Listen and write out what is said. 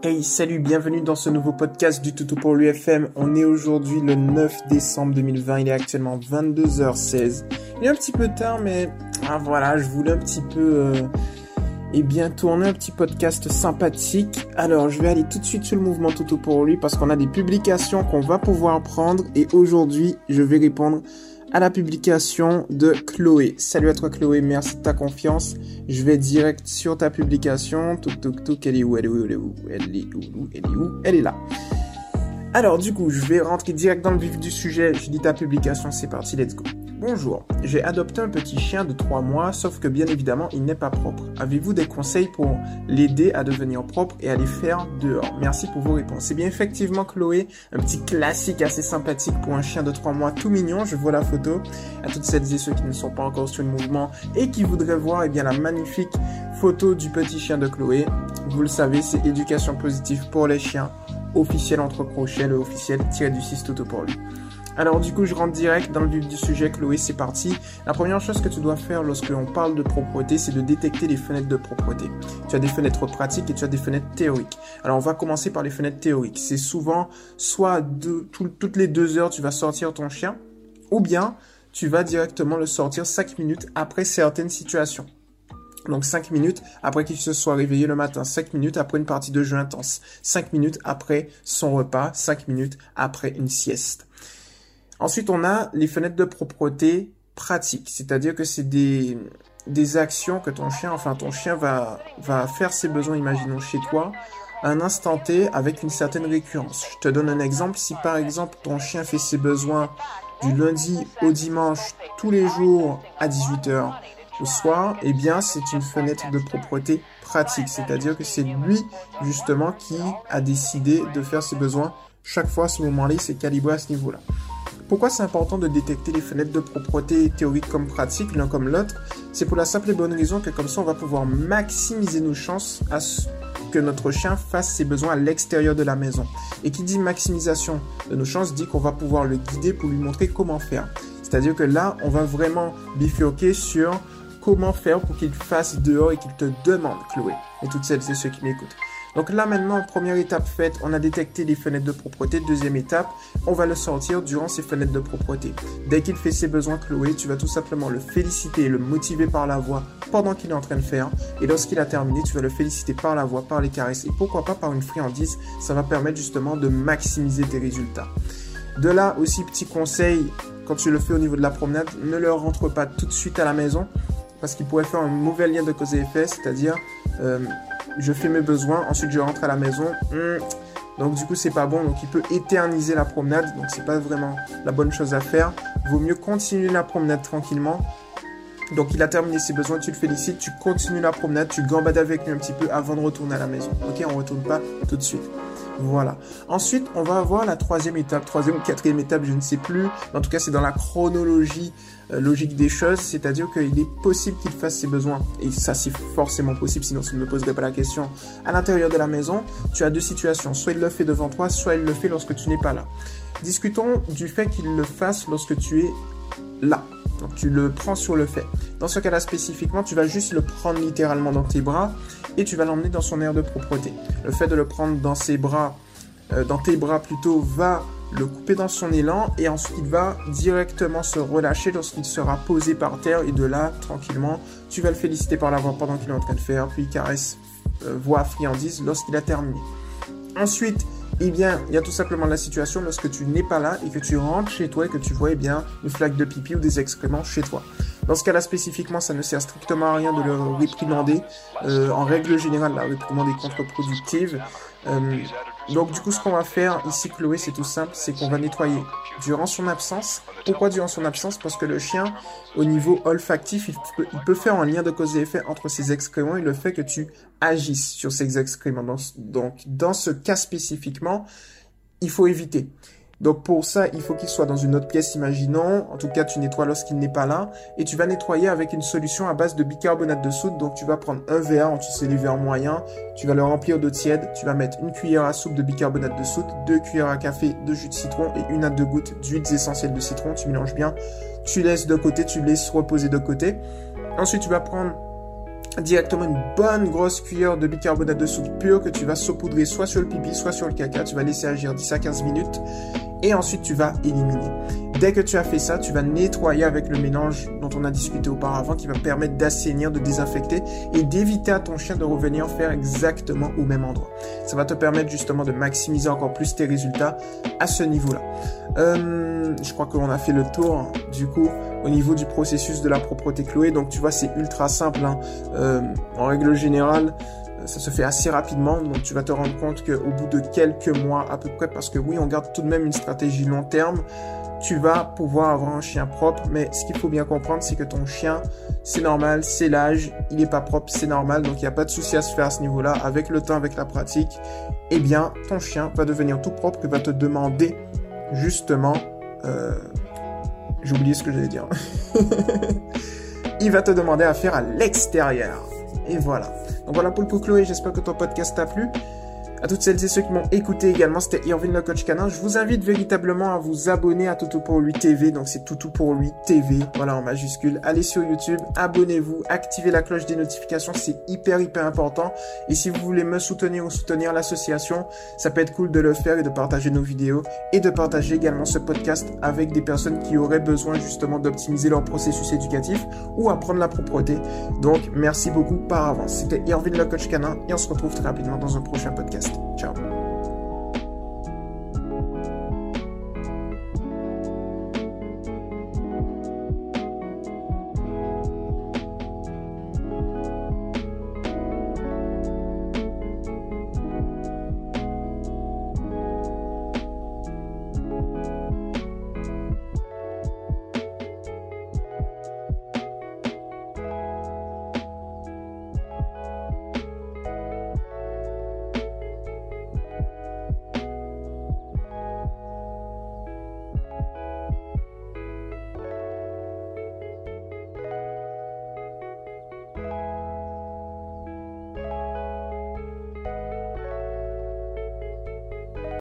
Hey, salut, bienvenue dans ce nouveau podcast du Toutou pour l'UFM. On est aujourd'hui le 9 décembre 2020, il est actuellement 22h16. Il est un petit peu tard, mais ah, voilà, je voulais un petit peu euh, eh bien tourner un petit podcast sympathique. Alors, je vais aller tout de suite sur le mouvement Toutou pour lui parce qu'on a des publications qu'on va pouvoir prendre et aujourd'hui, je vais répondre à la publication de Chloé. Salut à toi Chloé, merci de ta confiance. Je vais direct sur ta publication. Touk touk touk, elle est où? Elle est où? Elle est où? Elle est où? Elle est où? Elle est là. Alors du coup, je vais rentrer direct dans le vif du sujet. Je dis ta publication, c'est parti, let's go. Bonjour, j'ai adopté un petit chien de 3 mois, sauf que bien évidemment, il n'est pas propre. Avez-vous des conseils pour l'aider à devenir propre et à les faire dehors? Merci pour vos réponses. C'est bien effectivement Chloé, un petit classique assez sympathique pour un chien de 3 mois tout mignon. Je vois la photo. À toutes celles et ceux qui ne sont pas encore sur le mouvement et qui voudraient voir eh bien, la magnifique photo du petit chien de Chloé. Vous le savez, c'est éducation positive pour les chiens officiel entre crochets, le officiel tiré du 6 tout pour lui. Alors du coup, je rentre direct dans le vif du sujet, Chloé, c'est parti. La première chose que tu dois faire lorsque l'on parle de propreté, c'est de détecter les fenêtres de propreté. Tu as des fenêtres pratiques et tu as des fenêtres théoriques. Alors on va commencer par les fenêtres théoriques. C'est souvent soit toutes les deux heures, tu vas sortir ton chien, ou bien tu vas directement le sortir 5 minutes après certaines situations. Donc 5 minutes après qu'il se soit réveillé le matin, 5 minutes après une partie de jeu intense, 5 minutes après son repas, 5 minutes après une sieste. Ensuite, on a les fenêtres de propreté pratiques, c'est-à-dire que c'est des, des actions que ton chien, enfin ton chien va, va faire ses besoins, imaginons chez toi, à un instant T avec une certaine récurrence. Je te donne un exemple. Si par exemple ton chien fait ses besoins du lundi au dimanche tous les jours à 18h au soir, eh bien c'est une fenêtre de propreté pratique. C'est-à-dire que c'est lui justement qui a décidé de faire ses besoins chaque fois à ce moment-là, il s'est calibré à ce niveau-là. Pourquoi c'est important de détecter les fenêtres de propreté théoriques comme pratiques, l'un comme l'autre? C'est pour la simple et bonne raison que comme ça, on va pouvoir maximiser nos chances à ce que notre chien fasse ses besoins à l'extérieur de la maison. Et qui dit maximisation de nos chances dit qu'on va pouvoir le guider pour lui montrer comment faire. C'est-à-dire que là, on va vraiment bifurquer sur comment faire pour qu'il fasse dehors et qu'il te demande, Chloé, et toutes celles et ceux qui m'écoutent. Donc là maintenant, première étape faite, on a détecté les fenêtres de propreté. Deuxième étape, on va le sortir durant ces fenêtres de propreté. Dès qu'il fait ses besoins, Chloé, tu vas tout simplement le féliciter et le motiver par la voix pendant qu'il est en train de faire. Et lorsqu'il a terminé, tu vas le féliciter par la voix, par les caresses et pourquoi pas par une friandise. Ça va permettre justement de maximiser tes résultats. De là aussi, petit conseil, quand tu le fais au niveau de la promenade, ne le rentre pas tout de suite à la maison parce qu'il pourrait faire un mauvais lien de cause et effet, c'est-à-dire euh, je fais mes besoins, ensuite je rentre à la maison. Hmm. Donc du coup c'est pas bon, donc il peut éterniser la promenade, donc c'est pas vraiment la bonne chose à faire. Vaut mieux continuer la promenade tranquillement. Donc il a terminé ses besoins, tu le félicites, tu continues la promenade, tu gambades avec lui un petit peu avant de retourner à la maison. Ok, on retourne pas tout de suite. Voilà. Ensuite, on va avoir la troisième étape, troisième ou quatrième étape, je ne sais plus. En tout cas, c'est dans la chronologie euh, logique des choses, c'est-à-dire qu'il est possible qu'il fasse ses besoins, et ça c'est forcément possible, sinon ça ne me poserait pas la question, à l'intérieur de la maison, tu as deux situations, soit il le fait devant toi, soit il le fait lorsque tu n'es pas là. Discutons du fait qu'il le fasse lorsque tu es là. Donc tu le prends sur le fait. Dans ce cas-là spécifiquement, tu vas juste le prendre littéralement dans tes bras et tu vas l'emmener dans son air de propreté. Le fait de le prendre dans ses bras, euh, dans tes bras plutôt, va le couper dans son élan et ensuite il va directement se relâcher lorsqu'il sera posé par terre et de là, tranquillement, tu vas le féliciter par la voix pendant qu'il est en train de faire, puis caresse, euh, voix friandise lorsqu'il a terminé. Ensuite, eh bien, il y a tout simplement la situation lorsque tu n'es pas là et que tu rentres chez toi et que tu vois eh bien une flaque de pipi ou des excréments chez toi. Dans ce cas-là spécifiquement, ça ne sert strictement à rien de le réprimander. Euh, en règle générale, la réprimande est contre-productive. Euh, donc du coup, ce qu'on va faire ici, Chloé, c'est tout simple, c'est qu'on va nettoyer durant son absence. Pourquoi durant son absence? Parce que le chien, au niveau olfactif, il peut, faire un lien de cause et effet entre ses excréments et le fait que tu agisses sur ces excréments. donc dans ce cas spécifiquement, il faut éviter. Donc pour ça, il faut qu'il soit dans une autre pièce, imaginons. En tout cas, tu nettoies lorsqu'il n'est pas là. Et tu vas nettoyer avec une solution à base de bicarbonate de soude. Donc tu vas prendre un verre, tu sais les verres moyens. Tu vas le remplir d'eau tiède. Tu vas mettre une cuillère à soupe de bicarbonate de soude, deux cuillères à café de jus de citron et une à deux gouttes d'huiles essentielles de citron. Tu mélanges bien. Tu laisses de côté, tu laisses reposer de côté. Ensuite, tu vas prendre directement une bonne grosse cuillère de bicarbonate de soude pur que tu vas saupoudrer soit sur le pipi, soit sur le caca. Tu vas laisser agir 10 à 15 minutes et ensuite tu vas éliminer. Dès que tu as fait ça, tu vas nettoyer avec le mélange dont on a discuté auparavant qui va permettre d'assainir, de désinfecter et d'éviter à ton chien de revenir faire exactement au même endroit. Ça va te permettre justement de maximiser encore plus tes résultats à ce niveau-là. Euh, je crois qu'on a fait le tour du coup au niveau du processus de la propreté Chloé. Donc tu vois, c'est ultra simple. Hein. Euh, en règle générale, ça se fait assez rapidement. Donc tu vas te rendre compte qu'au bout de quelques mois à peu près, parce que oui, on garde tout de même une stratégie long terme, tu vas pouvoir avoir un chien propre. Mais ce qu'il faut bien comprendre, c'est que ton chien, c'est normal, c'est l'âge, il n'est pas propre, c'est normal. Donc il n'y a pas de souci à se faire à ce niveau-là. Avec le temps, avec la pratique, eh bien, ton chien va devenir tout propre et va te demander justement... Euh, j'ai oublié ce que j'allais dire. il va te demander à faire à l'extérieur. Et voilà. Donc voilà pour le coup Chloé, j'espère que ton podcast t'a plu. À toutes celles et ceux qui m'ont écouté également, c'était Irvin le canin. Je vous invite véritablement à vous abonner à Toutou pour lui TV. Donc c'est Toutou pour lui TV, voilà en majuscule. Allez sur YouTube, abonnez-vous, activez la cloche des notifications, c'est hyper hyper important. Et si vous voulez me soutenir ou soutenir l'association, ça peut être cool de le faire et de partager nos vidéos et de partager également ce podcast avec des personnes qui auraient besoin justement d'optimiser leur processus éducatif ou apprendre la propreté. Donc merci beaucoup par avance. C'était Irvin le canin et on se retrouve très rapidement dans un prochain Ciao